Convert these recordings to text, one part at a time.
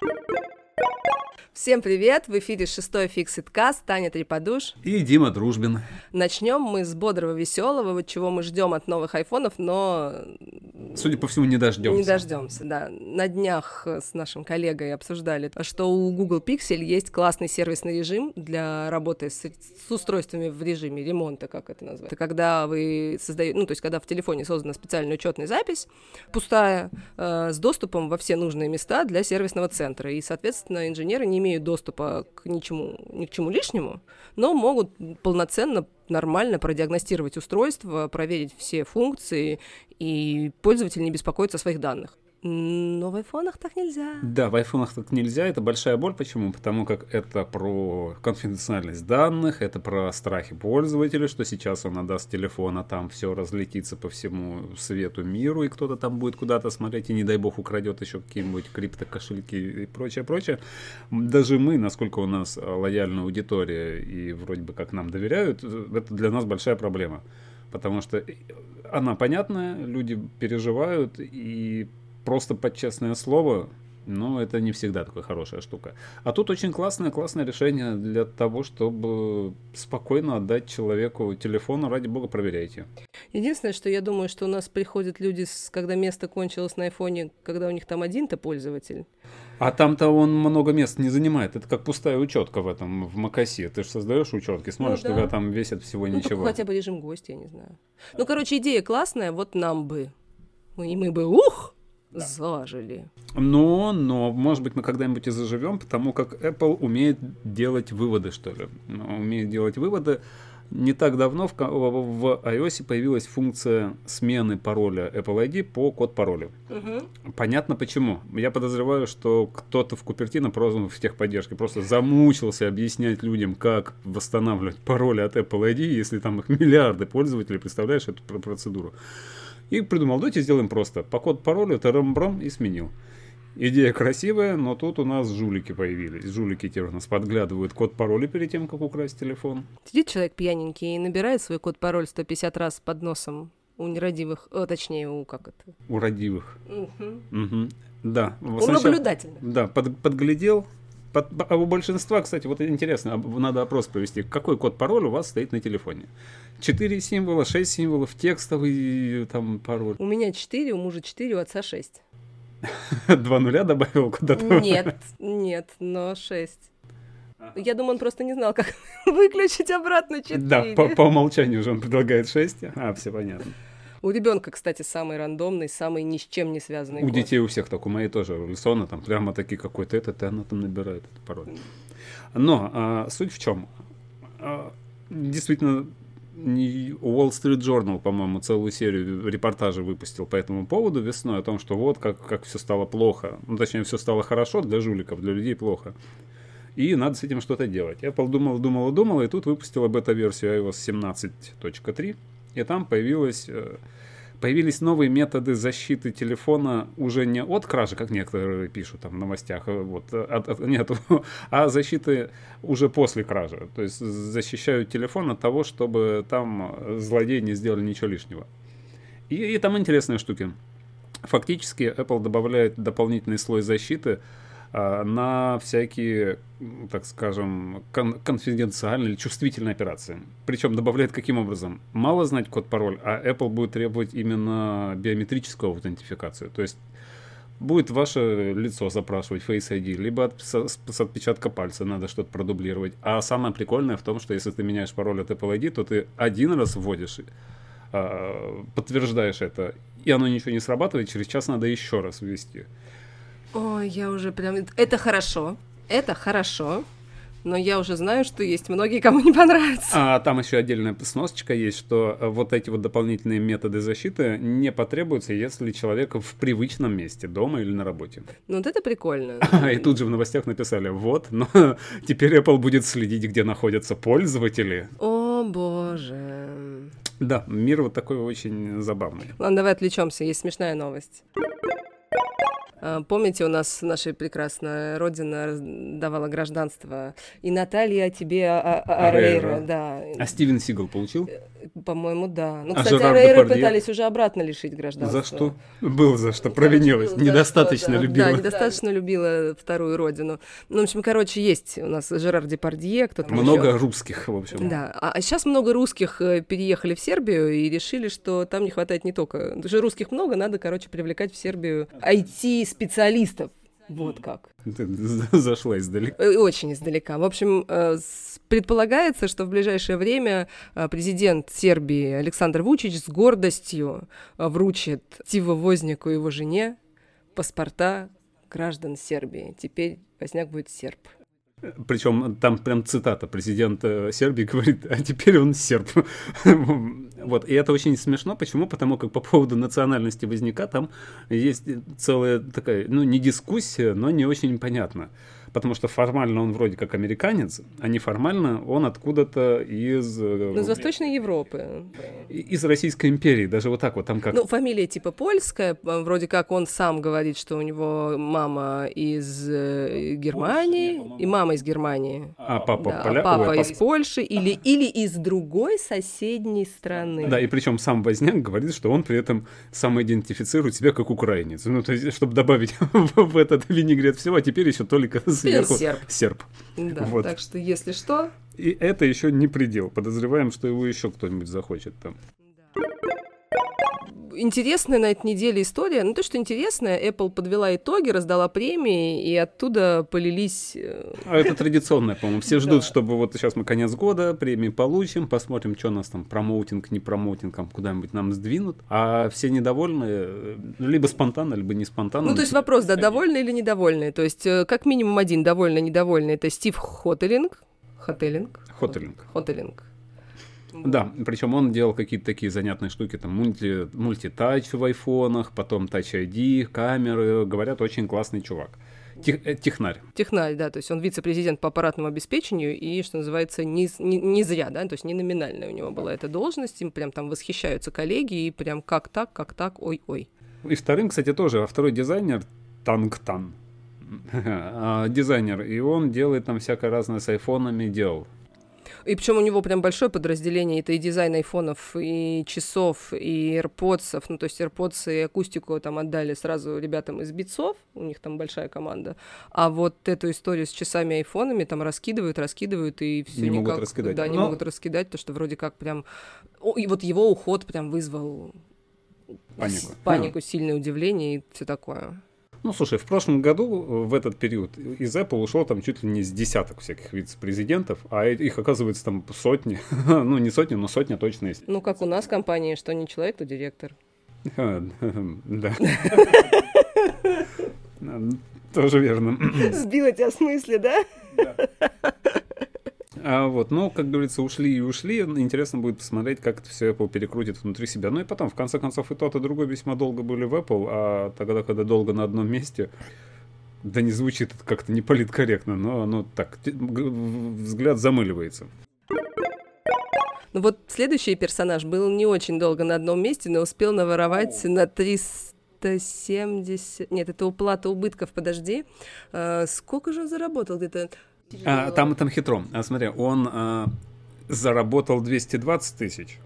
Thank you. Всем привет! В эфире шестой Fixit Cast, Таня Триподуш. И Дима Дружбин. Начнем мы с бодрого, веселого, вот чего мы ждем от новых айфонов, но... Судя по всему, не дождемся. Не дождемся, да. На днях с нашим коллегой обсуждали, что у Google Pixel есть классный сервисный режим для работы с, с устройствами в режиме ремонта, как это назвать. Это когда вы создаете, ну, то есть когда в телефоне создана специальная учетная запись, пустая, э, с доступом во все нужные места для сервисного центра. И, соответственно, инженеры не имеют имеют доступа к ничему, ни к чему лишнему, но могут полноценно, нормально продиагностировать устройство, проверить все функции, и пользователь не беспокоится о своих данных. Но в айфонах так нельзя. Да, в айфонах так нельзя. Это большая боль. Почему? Потому как это про конфиденциальность данных, это про страхи пользователя, что сейчас он отдаст телефон, а там все разлетится по всему свету миру, и кто-то там будет куда-то смотреть, и не дай бог украдет еще какие-нибудь криптокошельки и прочее, прочее. Даже мы, насколько у нас лояльная аудитория и вроде бы как нам доверяют, это для нас большая проблема. Потому что она понятная, люди переживают, и просто под честное слово, но это не всегда такая хорошая штука. А тут очень классное, классное решение для того, чтобы спокойно отдать человеку телефон, ради бога, проверяйте. Единственное, что я думаю, что у нас приходят люди, когда место кончилось на айфоне, когда у них там один-то пользователь. А там-то он много мест не занимает. Это как пустая учетка в этом, в Макаси. Ты же создаешь учетки, смотришь, ну, да. тебя там весит всего ну, ничего. хотя бы режим гостя, я не знаю. Ну, короче, идея классная, вот нам бы. И мы бы, ух, да. зажили. Но, но, может быть, мы когда-нибудь и заживем, потому как Apple умеет делать выводы, что ли. Умеет делать выводы. Не так давно в, в iOS появилась функция смены пароля Apple ID по код пароля. Угу. Понятно почему. Я подозреваю, что кто-то в Купертино просто в техподдержке просто замучился объяснять людям, как восстанавливать пароли от Apple ID, если там их миллиарды пользователей, представляешь эту процедуру. И придумал, давайте сделаем просто. По код паролю тарам-брам и сменил. Идея красивая, но тут у нас жулики появились. Жулики теперь у нас подглядывают код пароля перед тем, как украсть телефон. Сидит человек пьяненький и набирает свой код пароль 150 раз под носом у нерадивых, о, точнее, у как это? У родивых. Угу. Угу. Да. У сначала, наблюдательных. Да, под, подглядел, под, а у большинства, кстати, вот интересно, надо опрос провести. Какой код пароль у вас стоит на телефоне? Четыре символа, шесть символов, текстовый там пароль. У меня четыре, у мужа четыре, у отца шесть. Два нуля добавил куда-то? Нет, нет, но шесть. Я думаю, он просто не знал, как выключить обратно 4. Да, по, по умолчанию же он предлагает 6. А, все понятно. У ребенка, кстати, самый рандомный, самый ни с чем не связанный. У код. детей у всех так, у моей тоже, у Лисона там прямо такие какой-то этот, и она там набирает этот пароль. Но а, суть в чем? А, действительно, Wall Street Journal, по-моему, целую серию репортажей выпустил по этому поводу весной, о том, что вот как, как все стало плохо. Ну, точнее, все стало хорошо для жуликов, для людей плохо. И надо с этим что-то делать. Apple думала, думала, думала, и тут выпустила бета-версию iOS 17.3, и там появилась э, появились новые методы защиты телефона уже не от кражи, как некоторые пишут там в новостях, а вот, от, от, нет, а защиты уже после кражи. То есть защищают телефон от того, чтобы там злодеи не сделали ничего лишнего. И, и там интересные штуки. Фактически Apple добавляет дополнительный слой защиты, на всякие, так скажем, кон- конфиденциальные или чувствительные операции. Причем добавляет каким образом? Мало знать код-пароль, а Apple будет требовать именно биометрическую аутентификацию. То есть будет ваше лицо запрашивать Face ID, либо от, с, с отпечатка пальца надо что-то продублировать. А самое прикольное в том, что если ты меняешь пароль от Apple ID, то ты один раз вводишь, э, подтверждаешь это, и оно ничего не срабатывает, через час надо еще раз ввести. Ой, я уже прям... Это хорошо. Это хорошо. Но я уже знаю, что есть многие, кому не понравится. А там еще отдельная сносочка есть, что э, вот эти вот дополнительные методы защиты не потребуются, если человек в привычном месте, дома или на работе. Ну вот это прикольно. И тут же в новостях написали, вот, но теперь Apple будет следить, где находятся пользователи. О боже. Да, мир вот такой очень забавный. Ладно, давай отвлечемся, есть смешная новость. А, помните, у нас наша прекрасная родина давала гражданство. И Наталья тебе а, а, Арейра, да. А Стивен Сигал получил? По-моему, да. Ну, А кстати, Жерар Рейра Депардье? пытались уже обратно лишить гражданства. За что? Было за что, провинилась. Что, Недостаточно да. любила. Да, недостаточно любила вторую родину. Ну, в общем, короче, есть у нас Жерар Депардье, кто-то Много ещё. русских, в общем. Да, а сейчас много русских э, переехали в Сербию и решили, что там не хватает не только... Потому что русских много, надо, короче, привлекать в Сербию IT-специалистов. Вот как. Ты зашла издалека. Э, Очень издалека. В общем, э, предполагается, что в ближайшее время э, президент Сербии Александр Вучич с гордостью вручит Тиво Вознику и его жене паспорта граждан Сербии. Теперь Возняк будет серб. Причем там прям цитата президента Сербии говорит, а теперь он серб. Вот, и это очень смешно. Почему? Потому как по поводу национальности Возняка там есть целая такая, ну, не дискуссия, но не очень понятно. Потому что формально он вроде как американец, а неформально он откуда-то из, э, Ну, из Восточной Европы. из Российской империи. Даже вот так вот там как Ну, фамилия типа польская, э, вроде как он сам говорит, что у него мама из э, Германии, и мама из Германии. А папа Да, а поля- папа ой, из Польши или, или из другой соседней страны. Да, и причем сам Возняк говорит, что он при этом самоидентифицирует себя как украинец. Ну, то есть, чтобы добавить в этот винегрет всего, а теперь еще только сверху серб. серб. Да, Вот. так что если что, И это еще не предел. Подозреваем, что его еще кто-нибудь захочет там. Интересная на этой неделе история. Ну, то, что интересная, Apple подвела итоги, раздала премии, и оттуда полились... э, А это традиционное, по-моему. Все ждут, Да. чтобы вот сейчас мы конец года, премии получим, посмотрим, что нас там промоутинг, не промоутинг, там куда-нибудь нам сдвинут. А все недовольны э, либо спонтанно, либо не спонтанно. Ну, то есть вопрос, да, довольны или недовольны? То есть э, как минимум один довольный, недовольный, это Стив Хотелинг. Хотелинг? Хотелинг. Хотелинг. Да, причем он делал какие-то такие занятные штуки, там мульти, мультитач в айфонах, потом Touch ID, камеры. Говорят, очень классный чувак. Тех- э, технарь. Технарь, да, то есть он вице-президент по аппаратному обеспечению, и, что называется, не, не, не зря, да, то есть не номинальная у него была эта должность, им прям там восхищаются коллеги, и прям как так, как так, ой-ой. И вторым, кстати, тоже, а второй дизайнер Тангтан. А, Дизайнер, и он делает там всякое разное с айфонами, делал. И причем у него прям большое подразделение, это и дизайн айфонов, и часов, и AirPods, ну то есть AirPods и акустику там отдали сразу ребятам из битцов, у них там большая команда, а вот эту историю с часами и айфонами там раскидывают, раскидывают, и все Не никак... могут раскидать. Да, не Но- могут раскидать, то что вроде как прям... О, и вот его уход прям вызвал Панику. панику, сильное удивление и все такое. Ну, слушай, в прошлом году, э, в этот период, из Apple ушло там чуть ли не с десяток всяких вице-президентов, а их, оказывается, там сотни. ну, не сотни, но сотня точно есть. Ну, как у нас в компании, что не человек, то директор. Да. Тоже верно. Сбила тебя с мысли, да? А вот, ну, как говорится, ушли и ушли. Интересно будет посмотреть, как это все Apple перекрутит внутри себя. Ну и потом, в конце концов, и тот, и другой весьма долго были в Apple, а тогда, когда долго на одном месте, да не звучит это как-то не политкорректно, но оно так, взгляд замыливается. Ну вот следующий персонаж был не очень долго на одном месте, но успел наворовать на 370... Нет, это уплата убытков, подожди. А, сколько же он заработал где-то? А, там, там хитро. А, смотри, он а, заработал 220 тысяч,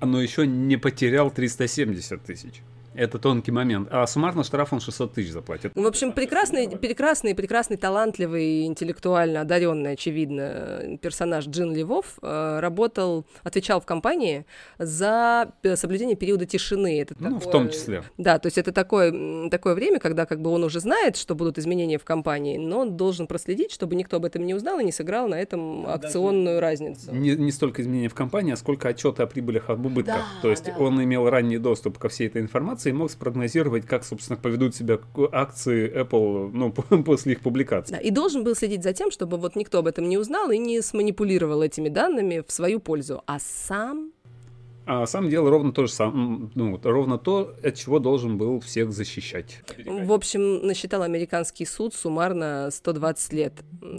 но еще не потерял 370 тысяч. Это тонкий момент. А суммарно штраф он 600 тысяч заплатит. Ну, в общем, прекрасный, прекрасный, прекрасный, талантливый, интеллектуально одаренный, очевидно, персонаж Джин Левов э, работал, отвечал в компании за соблюдение периода тишины. Это Ну, в такое- том числе. Да, то есть это такое, такое время, когда как бы он уже знает, что будут изменения в компании, но он должен проследить, чтобы никто об этом не узнал и не сыграл на этом акционную разницу. Не, не столько изменения в компании, а сколько отчеты о прибылях об убытках. Да, То есть да. он имел ранний доступ ко всей этой информации и мог спрогнозировать, как, собственно, поведут себя акции Apple ну, после их публикации. Да, и должен был следить за тем, чтобы вот никто об этом не узнал и не сманипулировал этими данными в свою пользу. А сам А сам делал ровно то же самое, ну, вот, ровно то, от чего должен был всех защищать. В общем, насчитал американский суд суммарно 120 лет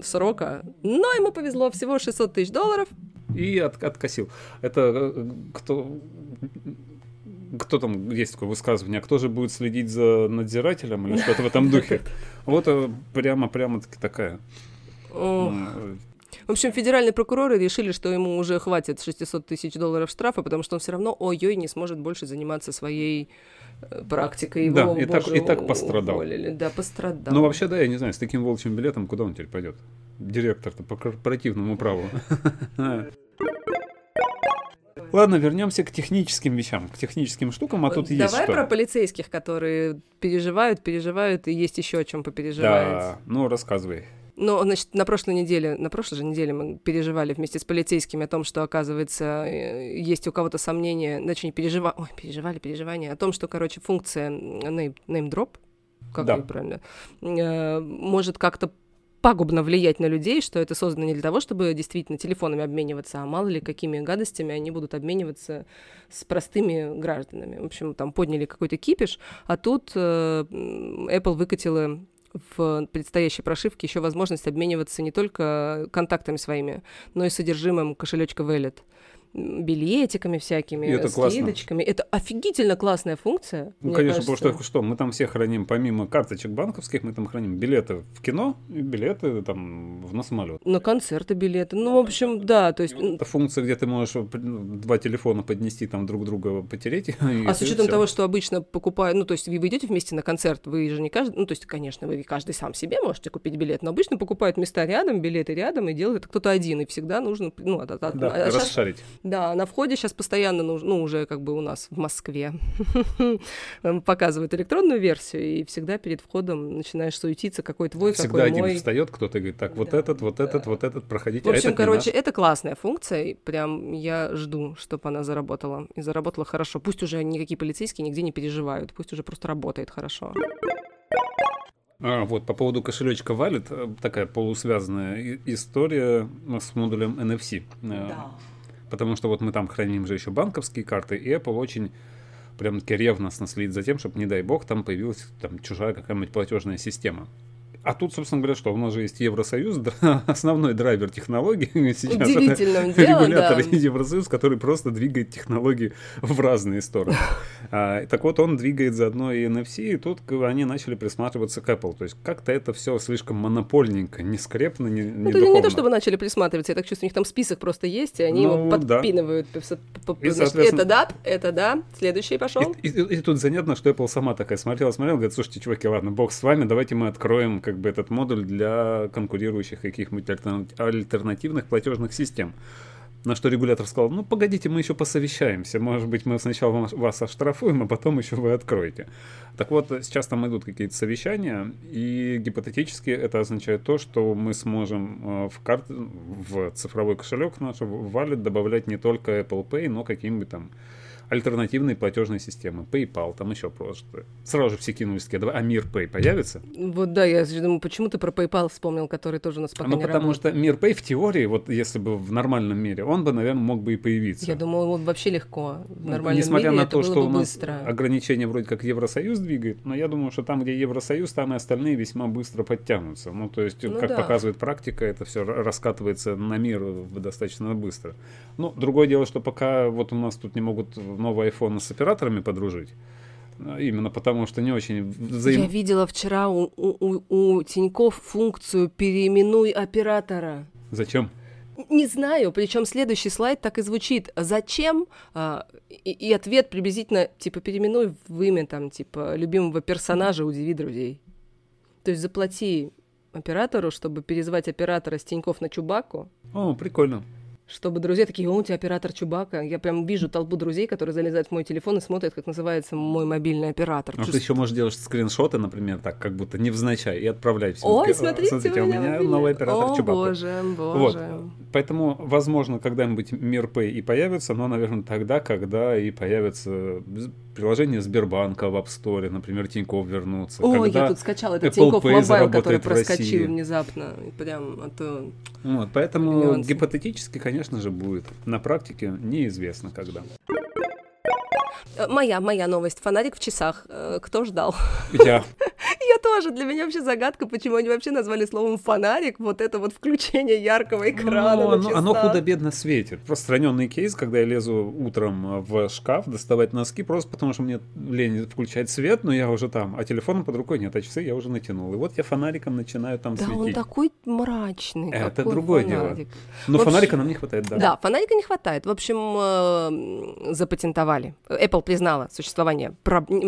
срока, но ему повезло всего 600 тысяч долларов. И от- откосил. Это э, кто... Кто там, есть такое высказывание, а кто же будет следить за надзирателем или что-то в этом духе? Вот э, прямо-прямо таки такая. Ох, м, В общем, федеральные прокуроры решили, что ему уже хватит 600 тысяч долларов штрафа, потому что он все равно, ой-ой, не сможет больше заниматься своей э, практикой. Его, Да, и так- боже, и так пострадал. уволили. Да, пострадал. Ну, вообще, да, я не знаю, с таким волчьим билетом куда он теперь пойдет? Директор-то по корпоративному праву. Ладно, вернемся к техническим вещам, к техническим штукам, а тут есть Давай про полицейских, которые переживают, переживают, и есть еще о чем попереживать. Да, ну рассказывай. Ну, значит, на прошлой неделе, на прошлой же неделе мы переживали вместе с полицейскими о том, что, оказывается, э, есть у кого-то сомнения, значит, не переживали, ой, переживали, переживания, о том, что, короче, функция name, name drop, как Да. правильно, э, может как-то пагубно влиять на людей, что это создано не для того, чтобы действительно телефонами обмениваться, а мало ли какими гадостями они будут обмениваться с простыми гражданами. В общем, там подняли какой-то кипиш, а тут э, Apple выкатила в предстоящей прошивке еще возможность обмениваться не только контактами своими, но и содержимым кошелечка Wallet. Билетиками всякими, И это классно. скидочками. Это офигительно классная функция. Ну, конечно, кажется. потому что что, мы там все храним, помимо карточек банковских, мы там храним билеты в кино и билеты там в на самолет. На концерты билеты. Ну, в общем, да, то есть... м, Это функция, где ты можешь ну, два телефона поднести, там друг друга потереть. А с учетом того, что обычно покупают, ну, то есть вы идете вместе на концерт, вы же не каждый, ну, то есть, конечно, вы каждый сам себе можете купить билет, но обычно покупают места рядом, билеты рядом, и делает это кто-то один, и всегда нужно, ну, от- от- Да, а расшарить. Да, на входе сейчас постоянно нужно, ну, уже как бы у нас в Москве показывают электронную версию, и всегда перед входом начинаешь суетиться, какой твой, Всегда какой один мой. встает кто-то и говорит, так, вот Да, этот, вот этот, вот этот, проходите. В а общем, этот не короче, наш. это классная функция, и прям я жду, чтобы она заработала. И заработала хорошо. Пусть уже никакие полицейские нигде не переживают, пусть уже просто работает хорошо. А, вот, по поводу кошелечка Wallet, э, такая полусвязанная история с модулем NFC. Э, Потому что вот мы там храним же еще банковские карты, и Apple очень прям-таки ревностно следит за тем, чтобы, не дай бог, там появилась там чужая какая-нибудь платежная система. А тут, собственно говоря, что у нас же есть Евросоюз, основной драйвер технологий сейчас. это Удивительным делом, регулятор да. Евросоюз, который просто двигает технологии в разные стороны. А, так вот, он двигает заодно и NFC, и тут они начали присматриваться к Apple. То есть как-то это все слишком монопольненько, не скрепно, не, Ну, не это не духовно. то, чтобы начали присматриваться, я так чувствую, у них там список просто есть, и они Ну, его подпинывают. И, значит, Это да, это да, следующий пошел. И, и- и тут занятно, что Apple сама такая смотрела, смотрела, говорит, слушайте, чуваки, ладно, бог с вами, давайте мы откроем как бы этот модуль для конкурирующих каких-нибудь альтерна- альтернативных платежных систем. На что регулятор сказал, ну погодите, мы еще посовещаемся, может быть, мы сначала вас оштрафуем, а потом еще вы откроете. Так вот, сейчас там идут какие-то совещания, и гипотетически это означает то, что мы сможем э, в, карт... в цифровой кошелек наш, в Wallet добавлять не только Apple Pay, но какие-нибудь там альтернативные платежные системы. PayPal, там еще просто. Сразу же все кинулись такие, давай, а Мир Pay появится? Вот да, я думаю, почему ты про PayPal вспомнил, который тоже у нас пока ну, не потому работает. что Мир Pay в теории, вот если бы в нормальном мире, он бы, наверное, мог бы и появиться. Я думаю, вот вообще легко. В Ну, нормальном Несмотря мире на это то, что у нас быстро. ограничения вроде как Евросоюз двигает, но я думаю, что там, где Евросоюз, там и остальные весьма быстро подтянутся. Ну, то есть, Ну как да. показывает практика, это все раскатывается на мир достаточно быстро. Ну, другое дело, что пока вот у нас тут не могут новый iPhone с операторами подружить, а, именно потому что не очень взаим... Я видела вчера у, у, у, Тиньков функцию «переименуй оператора». Зачем? Не знаю, причем следующий слайд так и звучит. Зачем? А, и, и ответ приблизительно, типа, переименуй в имя, там, типа, любимого персонажа, удиви друзей. То есть заплати оператору, чтобы переназвать оператора с Тиньков на Чубаку, О, прикольно. Чтобы друзья такие, о, у тебя оператор Чубака. Я прям вижу толпу друзей, которые залезают в мой телефон и смотрят, как называется мой мобильный оператор. А ты еще можешь делать скриншоты, например, так, как будто невзначай, и отправлять всем. Ой, Такие, «О, смотрите, у меня мобильный». новый оператор О, Чубаку. боже, Вот. боже. Поэтому, возможно, когда-нибудь Mir Pay и появится, но, наверное, тогда, когда и появится приложение Сбербанка в App Store, например, Тинькофф вернутся. Ой, когда... я тут скачала этот Apple Mobile, который проскочил внезапно. Прям, а то... Вот, поэтому гипотетически, конечно же, будет. На практике неизвестно когда. Моя, моя новость. Фонарик в часах. Э, Кто ждал? Я. Я тоже. Для меня вообще загадка, почему они вообще назвали словом фонарик вот это вот включение яркого экрана Ну, оно, оно худо-бедно светит. Распространенный кейс, когда я лезу утром в шкаф доставать носки, просто потому что мне лень включать свет, но я уже там, а телефона под рукой нет, а часы я уже натянул. И вот я фонариком начинаю там Да, он светить. такой мрачный. Это другое дело. фонарик. Но В общем, фонарика нам не хватает, да. Да, фонарика не хватает. В общем, э, запатентовали. Apple признала существование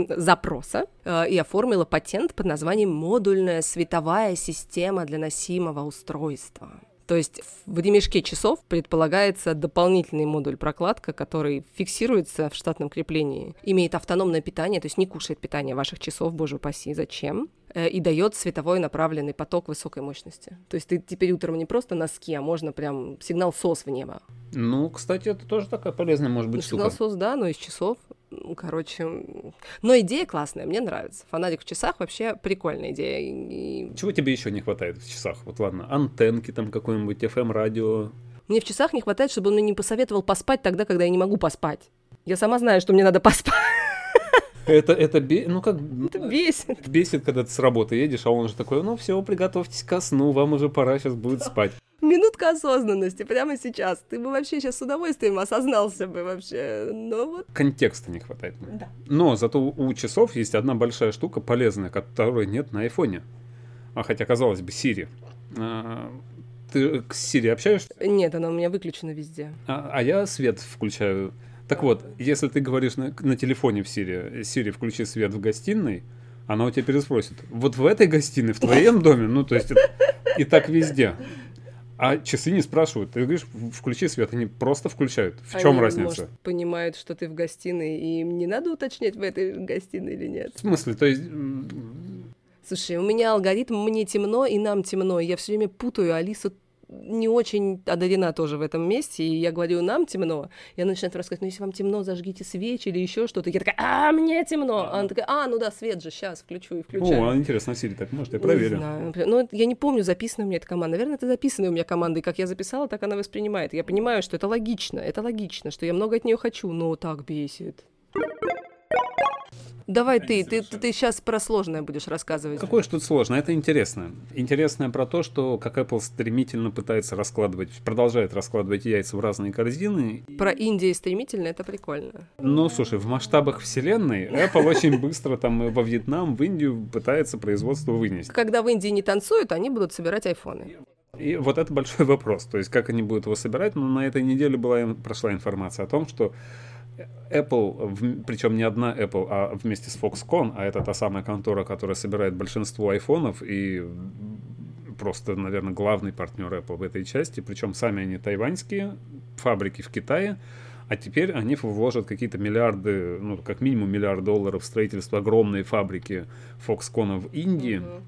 запроса э, и оформила патент под названием «Модульная световая система для носимого устройства». То есть в ремешке часов предполагается дополнительный модуль прокладка, который фиксируется в штатном креплении, имеет автономное питание, то есть не кушает питание ваших часов, боже упаси, зачем, и дает световой направленный поток высокой мощности. То есть ты теперь утром не просто носки, а можно прям сигнал СОС в небо. Ну, кстати, это тоже такая полезная может Ну, быть сигнал штука. СОС, да, но из часов. Ну, короче, но идея классная, мне нравится. Фонарик в часах вообще прикольная идея. И Чего тебе еще не хватает в часах? Вот ладно, антенки там какой-нибудь, FM-радио. Мне в часах не хватает, чтобы он мне не посоветовал поспать тогда, когда я не могу поспать. Я сама знаю, что мне надо поспать. Это, это, бе- ну как, Это бесит. бесит, когда ты с работы едешь, а он уже такой, ну все, приготовьтесь ко сну, вам уже пора, сейчас будет спать. Минутка осознанности прямо сейчас. Ты бы вообще сейчас с удовольствием осознался бы вообще. Но вот... Контекста не хватает. Да. Но зато у часов есть одна большая штука полезная, которой нет на айфоне. А хотя, казалось бы, Siri. А, Ты к Siri общаешься? Нет, она у меня выключена везде. А, а я свет включаю. Так вот, если ты говоришь на, на телефоне в Siri, Siri, включи свет в гостиной, она у тебя переспросит, вот в этой гостиной, в твоем доме, ну, то есть это- и так везде. А часы не спрашивают. Ты говоришь, включи свет, они просто включают. В чем разница? Может, понимают, что ты в гостиной, и им не надо уточнять, в этой гостиной или нет. В смысле, то есть... Слушай, у меня алгоритм «мне темно» и «нам темно». и Я все время путаю, Алиса не очень одарена тоже в этом месте, и я говорю «нам темно», и она начинает рассказывать, ну, если вам темно, зажгите свечи или еще что-то. Я такая «а, мне темно!» А она такая «а, ну да, свет же, сейчас включу и включаю». О, интересно, Siri так может, я Не проверю. знаю. Например, Ну, я не помню, записана у меня эта команда. Наверное, это записанная у меня команда, и как я записала, так она воспринимает. Я понимаю, что это логично, это логично, что я много от нее хочу, но так бесит. Давай ты, ты, ты, сейчас про сложное будешь рассказывать. Какое ж тут сложно? Это интересно. Интересное про то, что как Apple стремительно пытается раскладывать, продолжает раскладывать яйца в разные корзины. Про Индию стремительно, это прикольно. Ну, слушай, в масштабах вселенной Apple очень быстро там во Вьетнам, в Индию пытается производство вынести. Когда в Индии не танцуют, они будут собирать айфоны. И вот это большой вопрос. То есть, как они будут его собирать? Но на этой неделе была, прошла информация о том, что Apple, причем не одна Apple, а вместе с Foxconn, а это та самая контора, которая собирает большинство айфонов и просто, наверное, главный партнер Apple в этой части, причем сами они тайваньские, фабрики в Китае, а теперь они вложат какие-то миллиарды, ну, как минимум миллиард долларов в строительство огромной фабрики Foxconn в Индии, Мгм.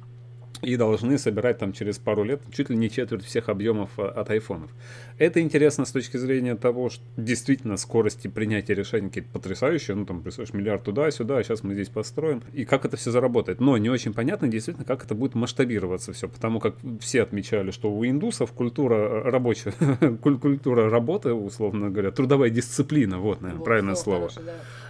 И должны собирать там через пару лет чуть ли не четверть всех объемов а, от айфонов. Это интересно с точки зрения того, что действительно скорости принятия решений какие-то потрясающие, ну там, представляешь, миллиард туда-сюда, а сейчас мы здесь построим, и как это все заработает. Но не очень понятно действительно, как это будет масштабироваться все, потому как все отмечали, что у индусов культура э, рабочая, куль- культура работы, условно говоря, трудовая дисциплина, вот, наверное, правильное слово,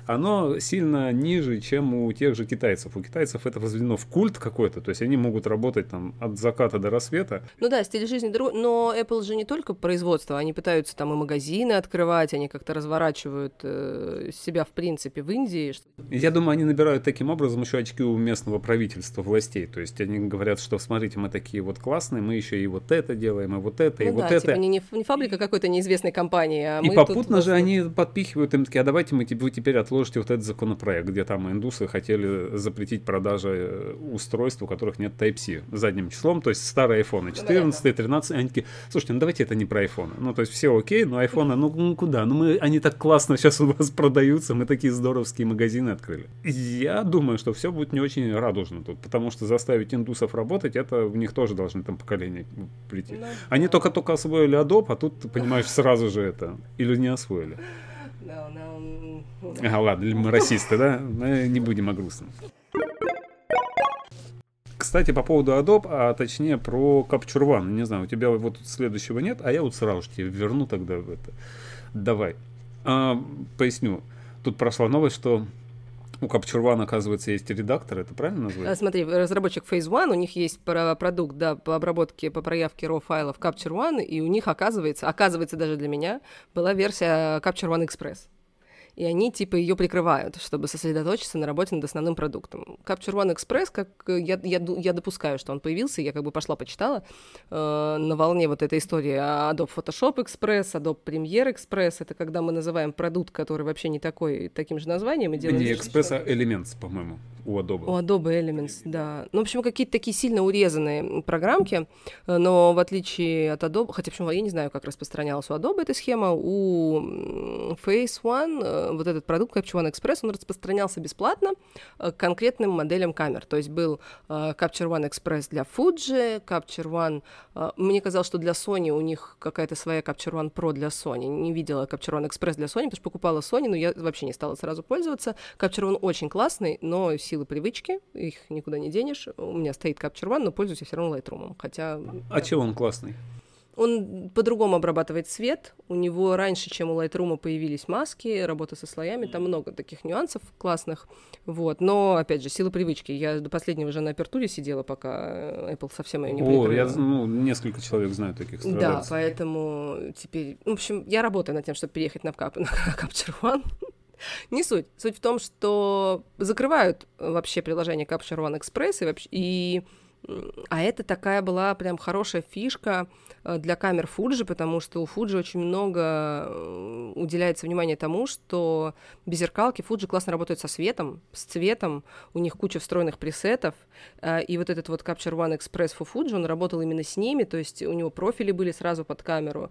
оно сильно ниже, чем у тех же китайцев. У китайцев это возведено в культ какой-то, то есть они могут работать там от заката до рассвета. Ну да, стиль жизни другой, но Apple же не только производство, они пытаются там и магазины открывать, они как-то разворачивают э, себя в принципе в Индии. Я думаю, они набирают таким образом еще очки у местного правительства, властей. То есть они говорят, что смотрите, мы такие вот классные, мы еще и вот это делаем, и вот это, и Ну вот да, это. типа не, не не фабрика какой-то неизвестной компании, а И мы тут попутно вот- же они подпихивают им такие, а давайте мы вы теперь отложите вот этот законопроект, где там индусы хотели запретить продажи э, устройств, у которых нет Type-C задним числом, то есть старые айфоны, 14, 13, они такие, слушайте, ну давайте это не про айфоны. Ну, то есть все окей, но айфоны, ну, ну куда? Ну мы, они так классно сейчас у вас продаются, мы такие здоровские магазины открыли. Я думаю, что все будет не очень радужно тут, потому что заставить индусов работать, это у них тоже должны там поколения прийти. Ну, Они только-только освоили Adobe, а тут, ты понимаешь, сразу же это. Или не освоили. Да, да, м, Ага, ладно, мы расисты, да? Не будем о грустном. Кстати, по поводу Adobe, а точнее про One. Не знаю, у тебя вот следующего нет, а я вот сразу же тебе верну тогда в это. Давай. А, поясню. Тут прошла новость, что У Capture оказывается, есть редактор, это правильно назвать? А, смотри, разработчик Phase One, у них есть продукт да, по обработке, по проявке RAW файлов Capture One, и у них, оказывается, оказывается даже для меня, была версия Capture One Express и они типа ее прикрывают, чтобы сосредоточиться на работе над основным продуктом. Capture One Express, как э, я, я, я допускаю, что он появился, я как бы пошла почитала э, на волне вот этой истории Adobe Photoshop Express, Adobe Premiere Express, это когда мы называем продукт, который вообще не такой, таким же названием. И делаем... Не Express, а Elements, по-моему у Adobe. У Adobe Elements, да. Ну, в общем, какие-то такие сильно урезанные программки, но в отличие от Adobe, хотя почему я не знаю, как распространялась у Adobe эта схема, у Phase One э, вот этот продукт Capture One Express, он распространялся бесплатно э, к конкретным моделям камер. То есть был э, Capture One Express для Fuji, Capture One... Мне казалось, что для Sony у них какая-то своя Capture One Pro для Sony. Не видела Capture One Express для Sony, потому что покупала Sony, но я вообще не стала сразу пользоваться. Capture One очень классный, но силы привычки, их никуда не денешь. У меня стоит Capture One, но пользуюсь я все равно Lightroom, хотя... А чего он классный? Он по-другому обрабатывает свет. У него раньше, чем у Lightroom появились маски, работа со слоями, там много таких нюансов классных. Вот. Но, опять же, сила привычки. Я до последнего же на апертуре сидела, пока Apple совсем ее не прикрыла. О, я ну, несколько человек знаю таких Да, поэтому теперь... В общем, я работаю над тем, чтобы переехать на, Cap... на Capture One. Не суть. Суть в том, что закрывают вообще приложение Capture One Express и, вообще, и а это такая была прям хорошая фишка э, для камер Fuji, потому что у Fuji очень много э, уделяется внимания тому, что беззеркалки Fuji классно работают со светом, с цветом, у них куча встроенных пресетов, э, и вот этот вот Capture One Express for Fuji, он работал именно с ними, то есть у него профили были сразу под камеру,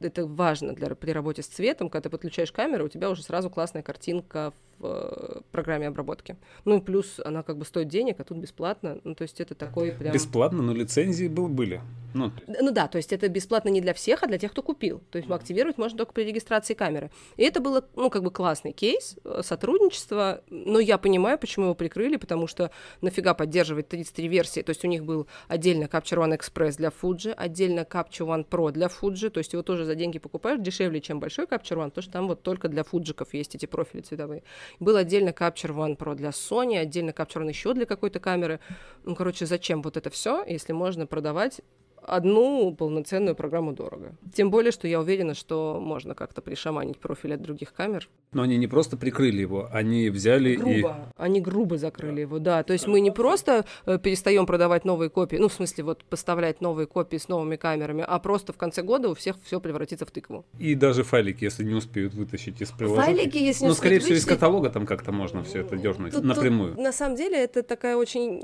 это важно для, при работе с цветом, когда ты подключаешь камеру, у тебя уже сразу классная картинка в э, программе обработки. Ну и плюс она как бы стоит денег, а тут бесплатно. Ну то есть это такой прям... Бесплатно, но лицензии был, были. Ну, ну да, то есть это бесплатно не для всех, а для тех, кто купил. То есть активировать можно только при регистрации камеры. И это было, ну как бы классный кейс э, сотрудничества, но я понимаю, почему его прикрыли, потому что нафига поддерживать 33 версии. То есть у них был отдельно Capture One Express для Fuji, отдельно Capture One Pro для Fuji, то есть его тоже за деньги покупаешь дешевле, чем большой Capture One, потому что там вот только для фуджиков есть эти профили цветовые. Был отдельно Capture One Pro для Sony, отдельно Capture One еще для какой-то камеры. Ну, короче, зачем вот это все, если можно продавать одну полноценную программу дорого. Тем более, что я уверена, что можно как-то пришаманить профиль от других камер. Но они не просто прикрыли его, они взяли грубо. и... Они грубо закрыли его, да. То есть мы не просто э, перестаем продавать новые копии, ну, в смысле, вот поставлять новые копии с новыми камерами, а просто в конце года у всех все превратится в тыкву. И даже файлики, если не успеют вытащить из приложения. Файлики, если не Ну, скорее всего, из каталога там как-то можно все это дернуть тут, напрямую. Тут, на самом деле, это такая очень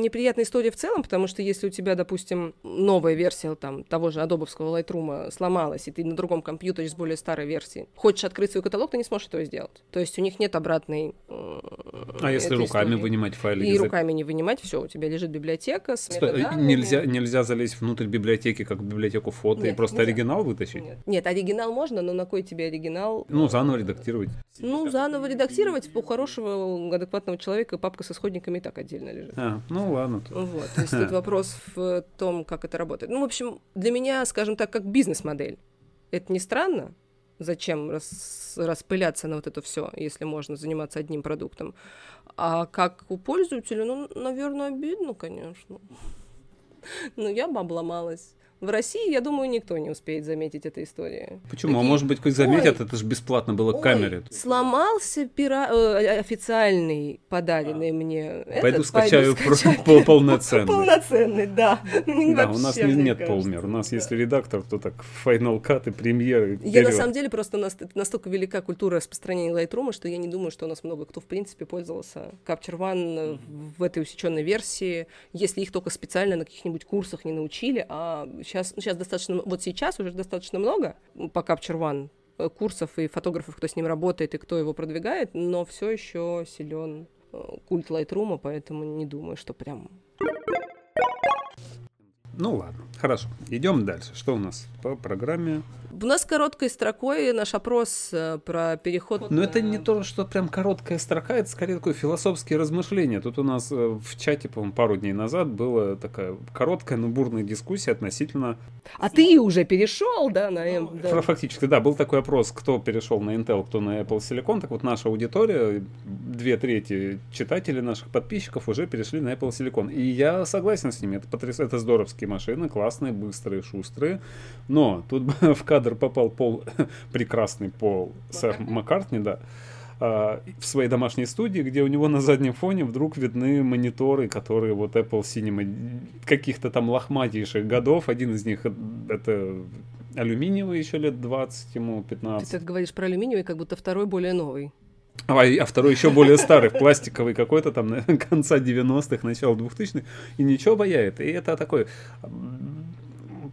неприятная история в целом, потому что если у тебя, допустим, новая версия там того же адобовского Lightroom сломалась, и ты на другом компьютере с более старой версией хочешь открыть свой каталог, ты не сможешь этого сделать. То есть у них нет обратной А если руками истории. вынимать файлы? И руками не вынимать, все, у тебя лежит библиотека с Стой, нельзя, нельзя залезть внутрь библиотеки, как в библиотеку фото, нет, и просто нельзя. оригинал вытащить? Нет. нет, оригинал можно, но на кой тебе оригинал? Ну, заново редактировать. Ну, заново редактировать у хорошего, адекватного человека папка с исходниками и так отдельно лежит. А, ну ладно. То. Вот, то есть тут вопрос в том, как это работает. Ну, в общем, для меня, скажем так, как бизнес-модель. Это не странно? Зачем рас, распыляться на вот это все, если можно заниматься одним продуктом? А как у пользователя, ну, наверное, обидно, конечно. Но я бы обломалась. В России, я думаю, никто не успеет заметить эту историю. Почему? А Такие... А может быть, как заметят, ой, это же бесплатно было к камере. Сломался пира... э, официальный подаренный а. мне. Пойду этот, скачаю, пойду скачаю. полноценный. Полноценный, да. Да, у нас нет полмер. У нас если редактор, то так Final Cut и премьеры. Я на самом деле просто настолько велика культура распространения Lightroom, что я не думаю, что у нас много кто в принципе пользовался Capture One в этой усеченной версии, если их только специально на каких-нибудь курсах не научили, а Сейчас, сейчас достаточно, вот сейчас уже достаточно много по Capture One курсов и фотографов, кто с ним работает и кто его продвигает, но все еще силен э, культ Lightroom, поэтому не думаю, что прям Ну ладно, хорошо. Идем дальше. Что у нас по программе? У нас короткой строкой наш опрос э, про переход. Но это не то, что прям короткая строка, это скорее такое философские размышления. Тут у нас э, в чате, по-моему, пару дней назад была такая короткая, но бурная дискуссия относительно... А ты уже перешел, да, на М? Да. Фактически, да, был такой опрос, кто перешел на Intel, кто на Apple Silicon. Так вот, наша аудитория, две трети читателей наших подписчиков уже перешли на Apple Silicon. И я согласен с ними, это потрясающе, это здоровские машины, классные, быстрые, шустрые. Но тут в кадр попал Пол, прекрасный Пол сэр Маккартни, да, а, в своей домашней студии, где у него на заднем фоне вдруг видны мониторы, которые вот Apple Cinema каких-то там лохматейших годов. Один из них это алюминиевый еще лет 20 ему, 15. Ты так говоришь про алюминиевый, как будто второй более новый. А, а второй еще более старый, пластиковый какой-то там, наверное, конца 90-х, начала 2000-х, и ничего бояет. И это такой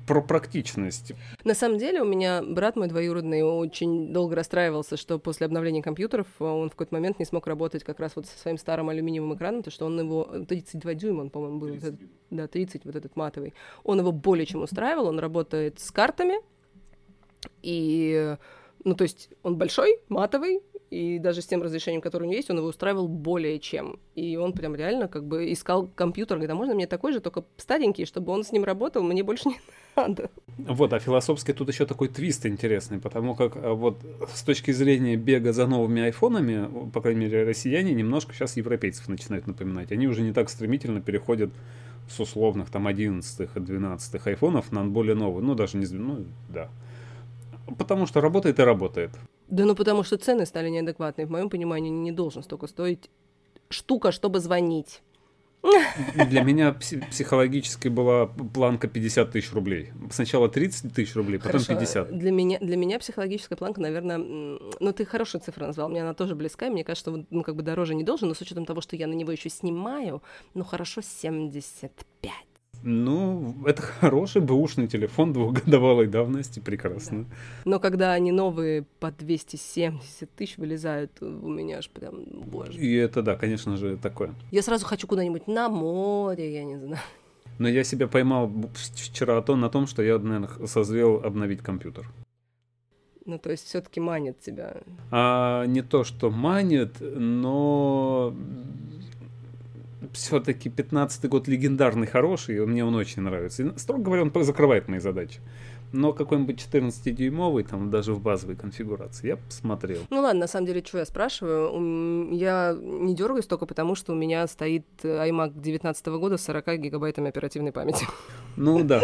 про практичность. На самом деле у меня брат мой двоюродный очень долго расстраивался, что после обновления компьютеров он в какой-то момент не смог работать как раз вот со своим старым алюминиевым экраном, то что он его 32 дюйма, он, по-моему, был, 30. Этот, да, 30, вот этот матовый. Он его более чем устраивал, он работает с картами, и ну, то есть он большой, матовый, и даже с тем разрешением, которое у него есть, он его устраивал более чем. И он прям реально как бы искал компьютер, говорит, а можно мне такой же, только старенький, чтобы он с ним работал, мне больше не надо. Вот, а философски тут еще такой твист интересный, потому как а, вот с точки зрения бега за новыми айфонами, по крайней мере, россияне немножко сейчас европейцев начинают напоминать. Они уже не так стремительно переходят с условных там 11 12 айфонов на более новые, ну даже не, ну да. Потому что работает и работает. Да ну потому что цены стали неадекватные. В моем понимании не должен столько стоить штука, чтобы звонить. Для меня психологически была планка 50 тысяч рублей. Сначала 30 тысяч рублей, потом Хорошо. 50. Для меня, для меня психологическая планка, наверное, ну ты хорошую цифру назвал, мне она тоже близкая, мне кажется, что ну, как бы дороже не должен, но с учетом того, что я на него еще снимаю, ну хорошо 75. Ну, это хороший бэушный телефон двухгодовалой давности, прекрасно. Да. Но когда они новые по 270 тысяч вылезают, у меня аж прям, боже. И это, да, конечно же, такое. Я сразу хочу куда-нибудь на море, я не знаю. Но я себя поймал вчера то, на том, что я, наверное, созрел обновить компьютер. Ну, то есть все-таки манит тебя. А, не то, что манит, но все-таки 15-й год легендарный, хороший, и мне он очень нравится. И, строго говоря, он закрывает мои задачи. Но какой-нибудь 14-дюймовый, там даже в базовой конфигурации, я посмотрел. Ну ладно, на самом деле, что я спрашиваю? Я не дергаюсь только потому, что у меня стоит iMac 19 года с 40 гигабайтами оперативной памяти. Ну да.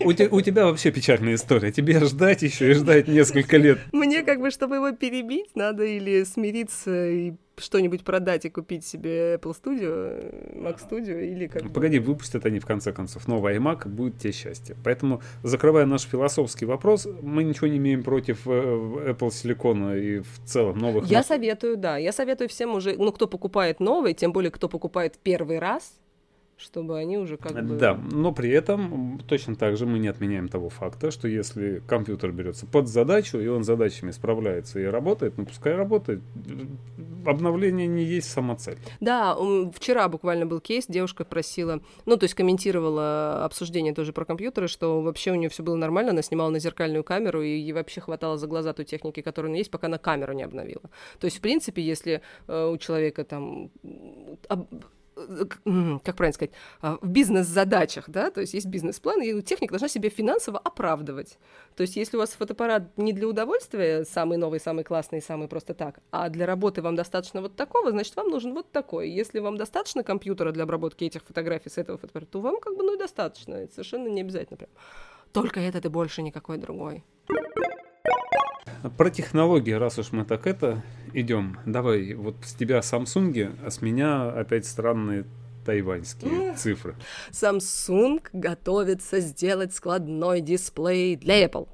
У тебя вообще печальная история. Тебе ждать еще и ждать несколько лет. Мне как бы, чтобы его перебить, надо или смириться и что-нибудь продать и купить себе Apple Studio, Mac Studio или как Погоди, выпустят они в конце концов новый iMac, будет тебе счастье. Поэтому, закрывая наш философский вопрос, мы ничего не имеем против э, Apple Silicon и в целом новых... Я советую, да, я советую всем уже, ну, кто покупает новый, тем более, кто покупает первый раз, чтобы они уже как бы... Да, но при этом точно так же мы не отменяем того факта, что если компьютер берется под задачу, и он задачами справляется и работает, ну пускай работает. Обновление не есть сама цель. Да, вчера буквально был кейс, девушка просила, ну то есть комментировала обсуждение тоже про компьютеры, что вообще у нее все было нормально, она снимала на зеркальную камеру, и ей вообще хватало за глаза той техники, которая у нее есть, пока она камеру не обновила. То есть, в принципе, если э, у человека там как правильно сказать, а, в бизнес-задачах, да, то есть есть бизнес-план, и техника должна себя финансово оправдывать. То есть если у вас фотоаппарат не для удовольствия, самый новый, самый классный, самый просто так, а для работы вам достаточно вот такого, значит, вам нужен вот такой. Если вам достаточно компьютера для обработки этих фотографий с этого фотоаппарата, то вам как бы, ну и достаточно, это совершенно не обязательно прям. Только этот и больше никакой другой. Про технологии, раз уж мы так это идем, давай, вот с тебя Samsung, а с меня опять странные тайваньские цифры. Samsung готовится сделать складной дисплей для Apple.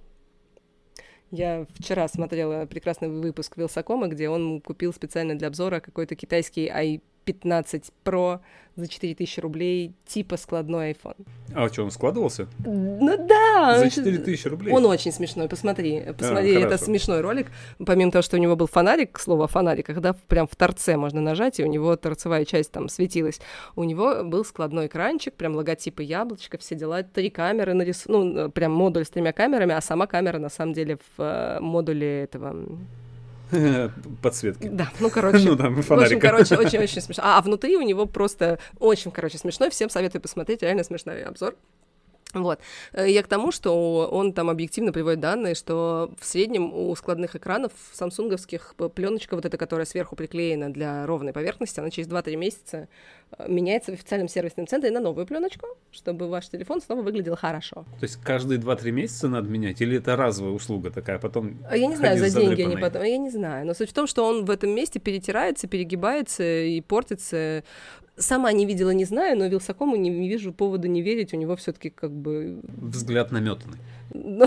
Я вчера смотрела прекрасный выпуск Вилсакома, где он купил специально для обзора какой-то китайский 15 Pro за 4000 рублей, типа складной iPhone. А что, он складывался? Ну да. За 4000 рублей? Он очень смешной, посмотри. Посмотри, а, это смешной ролик. Помимо того, что у него был фонарик, к слову о фонариках, да, прям в торце можно нажать, и у него торцевая часть там светилась. У него был складной экранчик, прям логотипы яблочко, все дела, три камеры, нарис... ну, прям модуль с тремя камерами, а сама камера на самом деле в э, модуле этого подсветки. Да, ну, короче. ну, там, фонарика. В общем, короче, очень-очень смешно. А, а внутри у него просто очень, короче, смешно. Всем советую посмотреть, реально смешной обзор. Вот. Э, я к тому, что он там объективно приводит данные, что в среднем у складных экранов самсунговских пленочка, вот эта, которая сверху приклеена для ровной поверхности, она через 2-3 месяца э, меняется в официальном сервисном центре на новую пленочку, чтобы ваш телефон снова выглядел хорошо. То есть каждые 2-3 месяца надо менять? Или это разовая услуга такая, потом а Я не знаю, за деньги они потом, я не знаю. Но суть в том, что он в этом месте перетирается, перегибается и портится Сама не видела, не знаю, но Вилсакому не, не вижу повода не верить. У него все-таки как бы... Взгляд наметанный. Ну,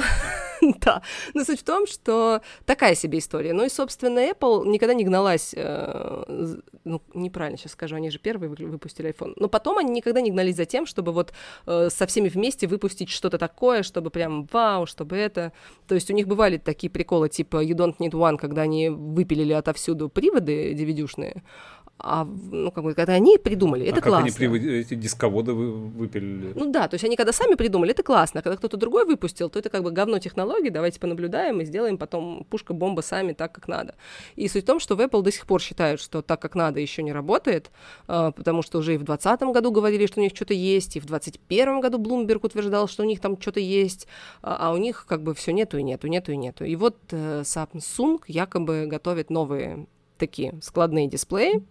да. Но суть в том, что такая себе история. Ну и, собственно, Apple никогда не гналась, э, ну, неправильно сейчас скажу, они же первые выпустили iPhone, но потом они никогда не гнались за тем, чтобы вот э, со всеми вместе выпустить что-то такое, чтобы прям вау, чтобы это... То есть у них бывали такие приколы, типа You Don't Need One, когда они выпилили отовсюду приводы DVD-шные, а, ну, как бы, когда они придумали, это а классно. как они при, эти дисководы вы, выпилили? Ну да, то есть они когда сами придумали, это классно, а когда кто-то другой выпустил, то это как бы говно технологий, давайте понаблюдаем и сделаем потом пушка-бомба сами так, как надо. И суть в том, что в Apple до сих пор считают, что так, как надо, еще не работает, а, потому что уже и в 2020 году говорили, что у них что-то есть, и в 2021 году Bloomberg утверждал, что у них там что-то есть, а, а у них как бы все нету и нету, нету и нету. И вот э, Samsung якобы готовит новые такие складные дисплеи,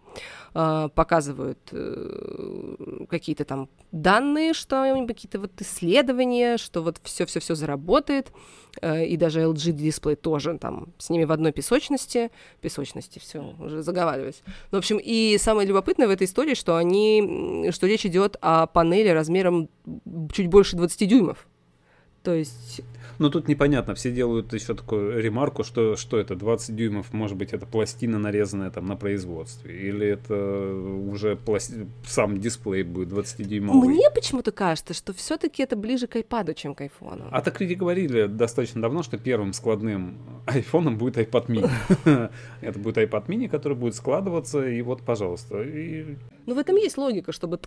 а, показывают э, какие-то там данные, что какие-то вот исследования, что вот все-все-все заработает, э, и даже LG дисплей тоже там с ними в одной песочности, песочности, все, уже заговариваюсь. Ну, в общем, и самое любопытное в этой истории, что они, что речь идет о панели размером чуть больше 20 дюймов. То есть но тут непонятно, все делают еще такую ремарку, что, что это 20 дюймов, может быть, это пластина нарезанная там на производстве, или это уже пласти... сам дисплей будет 20-дюймовый. Мне почему-то кажется, что все-таки это ближе к iPad, чем к iPhone. А так люди говорили достаточно давно, что первым складным айфоном будет iPad mini. это будет iPad mini, который будет складываться, и вот, пожалуйста. Ну, в этом есть логика, чтобы...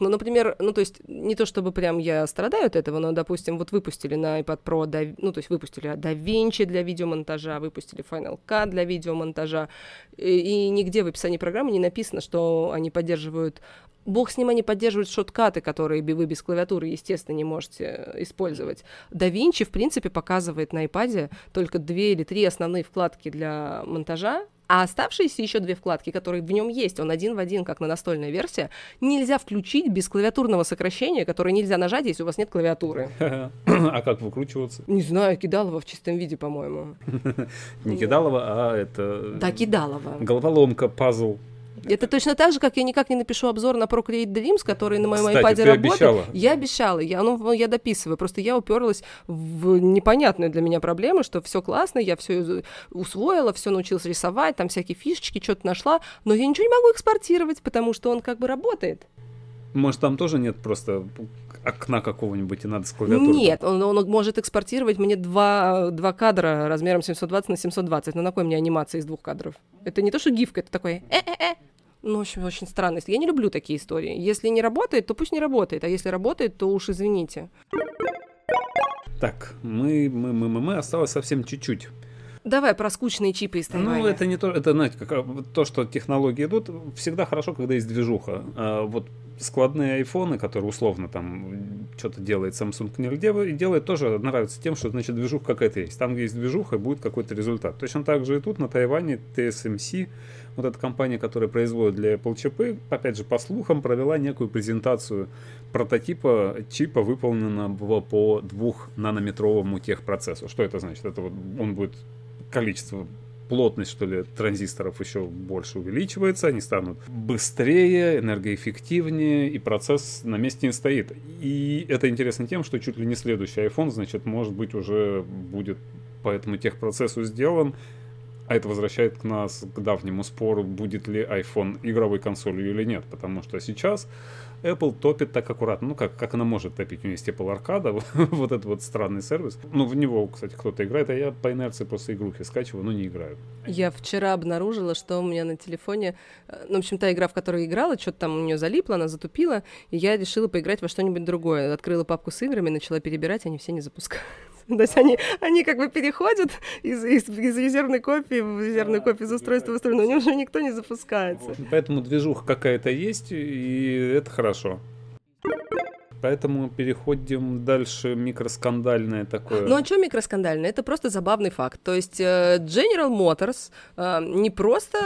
Ну, например, ну, то есть, не то чтобы прям я страдаю от этого, но, допустим, вот выпустили на iPad Pro ну, то есть выпустили DaVinci для видеомонтажа, выпустили Final Cut для видеомонтажа, и, и нигде в описании программы не написано, что они поддерживают Бог с ним они поддерживают шоткаты, которые вы без клавиатуры, естественно, не можете э, использовать. DaVinci, в принципе, показывает на iPad только две или три основные вкладки для монтажа, а оставшиеся еще две вкладки, которые в нем есть, он один в один, как на настольная версия, нельзя включить без клавиатурного сокращения, которое нельзя нажать, если у вас нет клавиатуры. А как выкручиваться? Не знаю, кидалово в чистом виде, по-моему. Не кидалово, а это... Да, кидалово. Головоломка, пазл. Это точно так же, как я никак не напишу обзор на Procreate Dreams, который на моем Кстати, iPad работает. Обещала. Я обещала, я, ну, я дописываю. Просто я уперлась в непонятную для меня проблему, что все классно, я все усвоила, все научилась рисовать, там всякие фишечки, что-то нашла, но я ничего не могу экспортировать, потому что он как бы работает. Может, там тоже нет просто окна какого-нибудь, и надо с клавиатуры? Нет, он, он может экспортировать мне два, два кадра размером 720 на 720. Ну, на какой мне анимация из двух кадров? Это не то, что гифка, это такое э-э-э. Ну, в общем, очень странно. Я не люблю такие истории. Если не работает, то пусть не работает, а если работает, то уж извините. Так, мы, мы, мы, мы, мы осталось совсем чуть-чуть. Давай про скучные чипы из Тайваня. Ну, это не то, это, знаете, как, то, что технологии идут, всегда хорошо, когда есть движуха. А вот складные айфоны, которые условно там что-то делает Samsung нигде, и делает тоже нравится тем, что значит движуха какая-то есть. Там, где есть движуха, будет какой-то результат. Точно так же и тут на Тайване TSMC, вот эта компания, которая производит для Apple чипы, опять же, по слухам, провела некую презентацию прототипа чипа, выполненного по двухнанометровому техпроцессу. Что это значит? Это вот он будет количество плотность, что ли, транзисторов еще больше увеличивается, они станут быстрее, энергоэффективнее, и процесс на месте не стоит. И это интересно тем, что чуть ли не следующий iPhone, значит, может быть, уже будет по этому техпроцессу сделан. А это возвращает к нас к давнему спору, будет ли iPhone игровой консолью или нет. Потому что сейчас Apple топит так аккуратно. Ну, как, как она может топить? У нее есть Apple Arcade, вот этот вот странный сервис. Ну, в него, кстати, кто-то играет, а я по инерции просто игрухи скачиваю, но не играю. Я вчера обнаружила, что у меня на телефоне, э, ну, в общем, та игра, в которой играла, что-то там у нее залипло, она затупила, и я решила поиграть во что-нибудь другое. Открыла папку с играми, начала перебирать, они все не запускаются. То есть они, они как бы переходят из, из, из резервной копии в резервную копию из устройства в устройство, но у них уже никто не запускается. Поэтому движуха какая-то есть, и это хорошо. Поэтому переходим дальше микроскандальное такое. Ну а что микроскандальное? Это просто забавный факт. То есть э, General Motors э, не просто,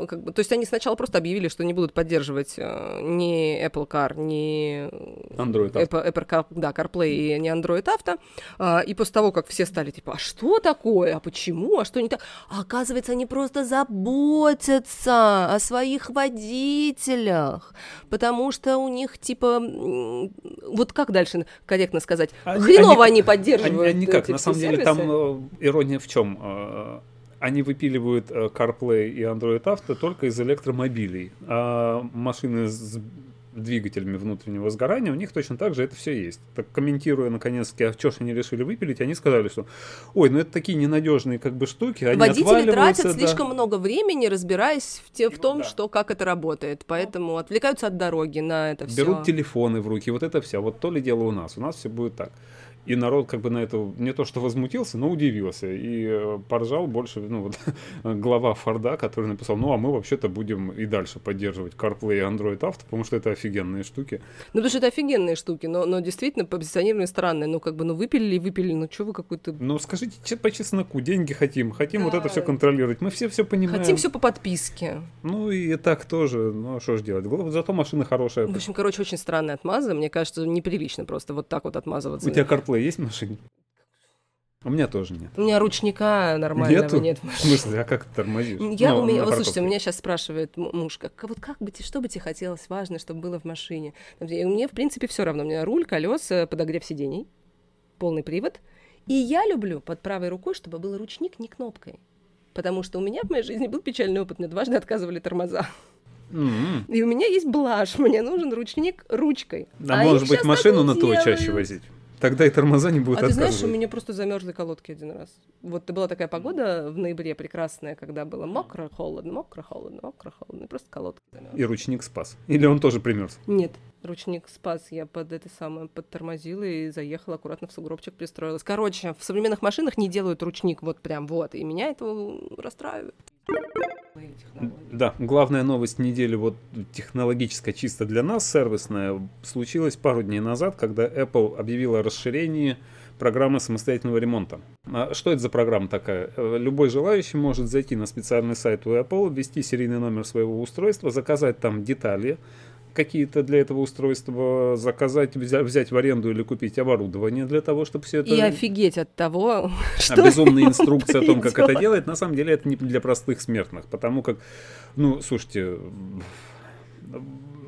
э, как бы, то есть они сначала просто объявили, что не будут поддерживать ни Apple Car, ни Android Auto. Apple, Apple Car, да, CarPlay и не Android Auto. И после того, как все стали типа, а что такое, а почему, а что не так? А оказывается, они просто заботятся о своих водителях, потому что у них типа вот как дальше корректно сказать? Они, Хреново они, они поддерживают. Они, они как, на самом деле, там э, ирония в чем? Э, они выпиливают э, CarPlay и Android Auto только из электромобилей, а машины с двигателями внутреннего сгорания, у них точно так же это все есть. Так комментируя наконец-таки, а что ж они решили выпилить, они сказали, что ой, ну это такие ненадежные как бы штуки, они Водители тратят да. слишком много времени, разбираясь в, те, в том, да. что как это работает, поэтому отвлекаются от дороги на это все. Берут телефоны в руки, вот это все. Вот то ли дело у нас, у нас все будет так. И народ как бы на это не то что возмутился, но удивился. И э, поржал больше, ну вот, глава Форда, который написал, ну а мы вообще-то будем и дальше поддерживать CarPlay и Android Auto, потому что это офигенные штуки. Ну потому что это офигенные штуки, но, но действительно позиционирование странное. Ну как бы, ну выпилили и выпилили, ну что вы какой-то... Ну скажите по чесноку, деньги хотим, хотим да. вот это все контролировать. Мы все все понимаем. Хотим все по подписке. Ну и так тоже, ну а что ж делать. Зато машина хорошая. В общем, короче, очень странная отмаза. Мне кажется, неприлично просто вот так вот отмазываться. У тебя CarPlay CarPlay есть в машине? У меня тоже нет. У меня ручника нормального Нету? нет в смысле, а как ты тормозишь? Я ну, у меня, вот слушайте, у меня сейчас спрашивает муж, как, вот как бы, что бы тебе хотелось важно, чтобы было в машине? И мне, в принципе, все равно. У меня руль, колеса, подогрев сидений, полный привод. И я люблю под правой рукой, чтобы был ручник не кнопкой. Потому что у меня в моей жизни был печальный опыт. Мне дважды отказывали тормоза. Mm-hmm. И у меня есть блажь, мне нужен ручник ручкой. А, а может быть, машину на то чаще возить? Тогда и тормоза не будут А ты знаешь, у меня просто замерзли колодки один раз. Вот была такая погода в ноябре прекрасная, когда было мокро, холодно, мокро, холодно, мокро, холодно, и просто колодки замерзли. И ручник спас? Или он тоже примерз? Нет, ручник спас. Я под это самое подтормозила и заехала аккуратно в сугробчик, пристроилась. Короче, в современных машинах не делают ручник вот прям вот, и меня это расстраивает. Да, главная новость недели, вот технологическая чисто для нас, сервисная, случилась пару дней назад, когда Apple объявила о расширении программы самостоятельного ремонта. А что это за программа такая? Э, любой желающий может зайти на специальный сайт у Apple, ввести серийный номер своего устройства, заказать там детали, какие-то для этого устройства заказать, взять, в аренду или купить оборудование для того, чтобы все это... И офигеть от того, что... А безумная инструкция о том, как это делать, на самом деле это не для простых смертных, потому как, ну, слушайте,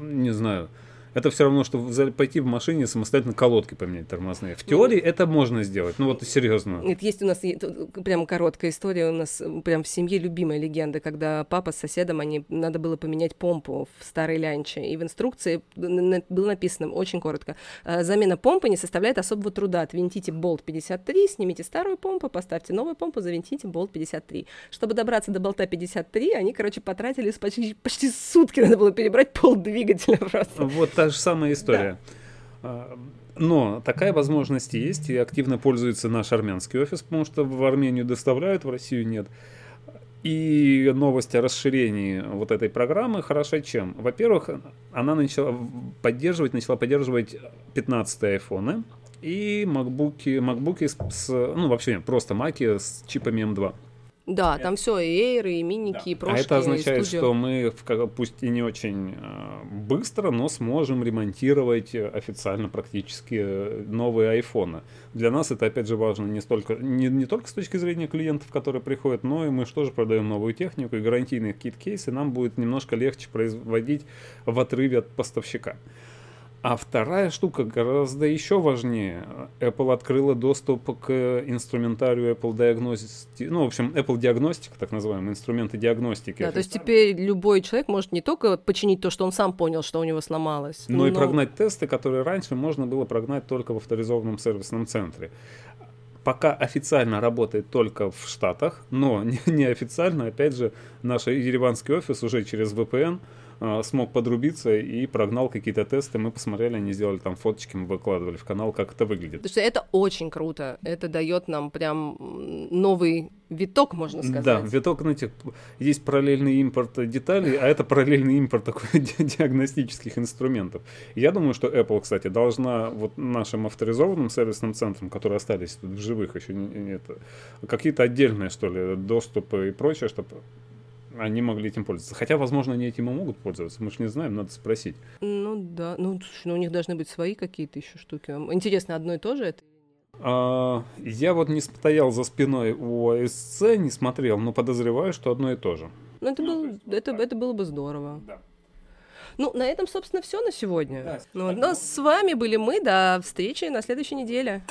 не знаю, это все равно, что пойти в машине самостоятельно колодки поменять тормозные. В теории это можно сделать, ну вот серьезно. Нет, есть у нас прям короткая история, у нас прям в семье любимая легенда, когда папа с соседом, они, надо было поменять помпу в старой лянче, и в инструкции было написано очень коротко, «А, замена помпы не составляет особого труда, отвинтите болт 53, снимите старую помпу, поставьте новую помпу, завинтите болт 53. Чтобы добраться до болта 53, они, короче, потратили почти, почти сутки, надо было перебрать пол двигателя просто. Вот та же самая история. Да. Но такая возможность есть, и активно пользуется наш армянский офис, потому что в Армению доставляют, в Россию нет. И новость о расширении вот этой программы хороша чем? Во-первых, она начала поддерживать, начала поддерживать 15 айфоны и макбуки, макбуки с, с ну вообще нет, просто маки с чипами M2. Да, это... там все, и эйры, и миники, да. и прошки, А это означает, что мы, пусть и не очень э, быстро, но сможем ремонтировать официально практически э, новые айфоны. Для нас это, опять же, важно не, столько, не, не только с точки зрения клиентов, которые приходят, но и мы же тоже продаем новую технику, и гарантийные какие-то кейсы нам будет немножко легче производить в отрыве от поставщика. А вторая штука гораздо еще важнее. Apple открыла доступ к инструментарию Apple Diagnostic, ну, в общем, Apple Diagnostic, так называемые инструменты диагностики. Да, то есть теперь любой человек может не только починить то, что он сам понял, что у него сломалось, но, но... и прогнать тесты, которые раньше можно было прогнать только в авторизованном сервисном центре пока официально работает только в Штатах, но неофициально, опять же, наш ереванский офис уже через VPN э, смог подрубиться и прогнал какие-то тесты. Мы посмотрели, они сделали там фоточки, мы выкладывали в канал, как это выглядит. Потому что это очень круто. Это дает нам прям новый виток, можно сказать. Да, виток, знаете, есть параллельный импорт деталей, а это параллельный импорт такой диагностических инструментов. Я думаю, что Apple, кстати, должна вот нашим авторизованным сервисным центрам, которые остались тут в живых еще какие-то отдельные, что ли, доступы и прочее, чтобы они могли этим пользоваться. Хотя, возможно, они этим и могут пользоваться. Мы же не знаем, надо спросить. Ну да, ну, ну у них должны быть свои какие-то еще штуки. Интересно, одно и то же это? А, я вот не стоял за спиной у АСЦ, не смотрел, но подозреваю, что одно и то же. Ну, это, был, это, это было бы здорово. Да. Ну, на этом, собственно, все на сегодня. Да, ну, но с вами были мы. До встречи на следующей неделе.